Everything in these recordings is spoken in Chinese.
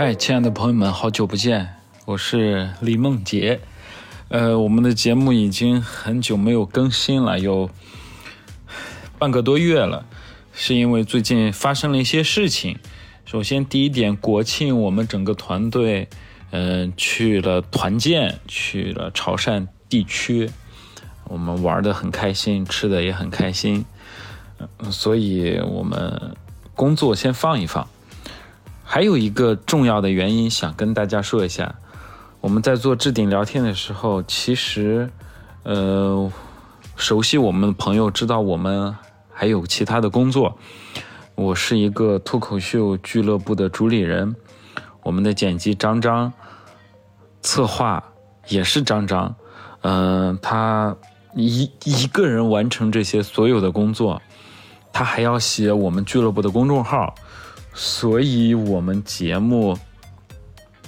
嗨，亲爱的朋友们，好久不见，我是李梦洁。呃，我们的节目已经很久没有更新了，有半个多月了，是因为最近发生了一些事情。首先，第一点，国庆我们整个团队，嗯，去了团建，去了潮汕地区，我们玩的很开心，吃的也很开心，所以我们工作先放一放。还有一个重要的原因，想跟大家说一下，我们在做置顶聊天的时候，其实，呃，熟悉我们的朋友知道我们还有其他的工作。我是一个脱口秀俱乐部的主理人，我们的剪辑张张，策划也是张张，嗯，他一一个人完成这些所有的工作，他还要写我们俱乐部的公众号。所以，我们节目，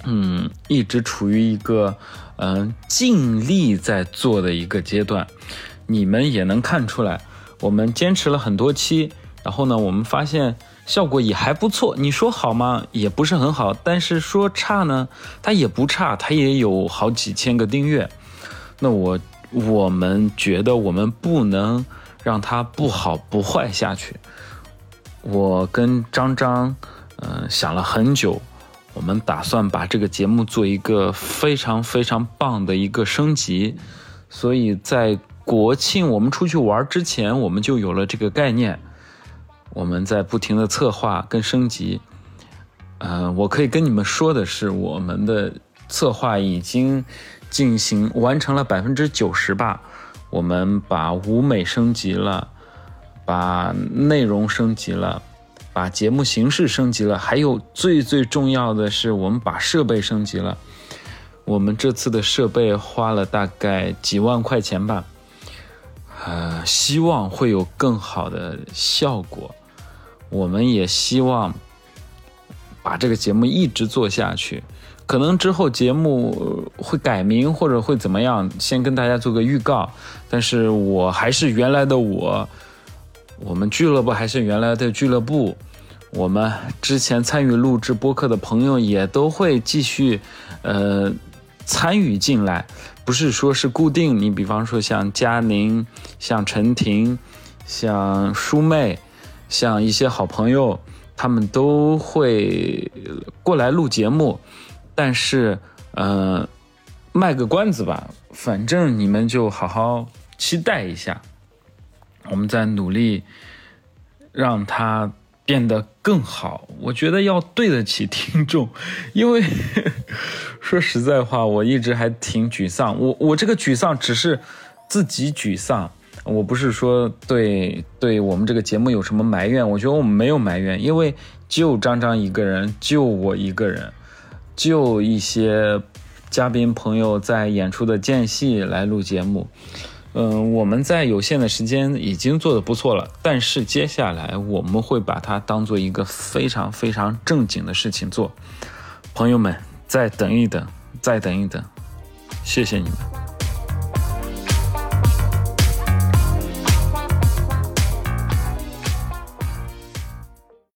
嗯，一直处于一个，嗯，尽力在做的一个阶段。你们也能看出来，我们坚持了很多期，然后呢，我们发现效果也还不错。你说好吗？也不是很好。但是说差呢，它也不差，它也有好几千个订阅。那我，我们觉得我们不能让它不好不坏下去。我跟张张，嗯，想了很久，我们打算把这个节目做一个非常非常棒的一个升级，所以在国庆我们出去玩之前，我们就有了这个概念，我们在不停的策划跟升级，嗯，我可以跟你们说的是，我们的策划已经进行完成了百分之九十吧，我们把舞美升级了。把内容升级了，把节目形式升级了，还有最最重要的是，我们把设备升级了。我们这次的设备花了大概几万块钱吧，呃，希望会有更好的效果。我们也希望把这个节目一直做下去。可能之后节目会改名或者会怎么样，先跟大家做个预告。但是我还是原来的我。我们俱乐部还是原来的俱乐部，我们之前参与录制播客的朋友也都会继续，呃，参与进来，不是说是固定。你比方说像佳宁、像陈婷、像舒妹、像一些好朋友，他们都会过来录节目。但是，呃，卖个关子吧，反正你们就好好期待一下。我们在努力让它变得更好，我觉得要对得起听众，因为 说实在话，我一直还挺沮丧。我我这个沮丧只是自己沮丧，我不是说对对我们这个节目有什么埋怨。我觉得我们没有埋怨，因为就张张一个人，就我一个人，就一些嘉宾朋友在演出的间隙来录节目。嗯，我们在有限的时间已经做的不错了，但是接下来我们会把它当做一个非常非常正经的事情做。朋友们，再等一等，再等一等，谢谢你们。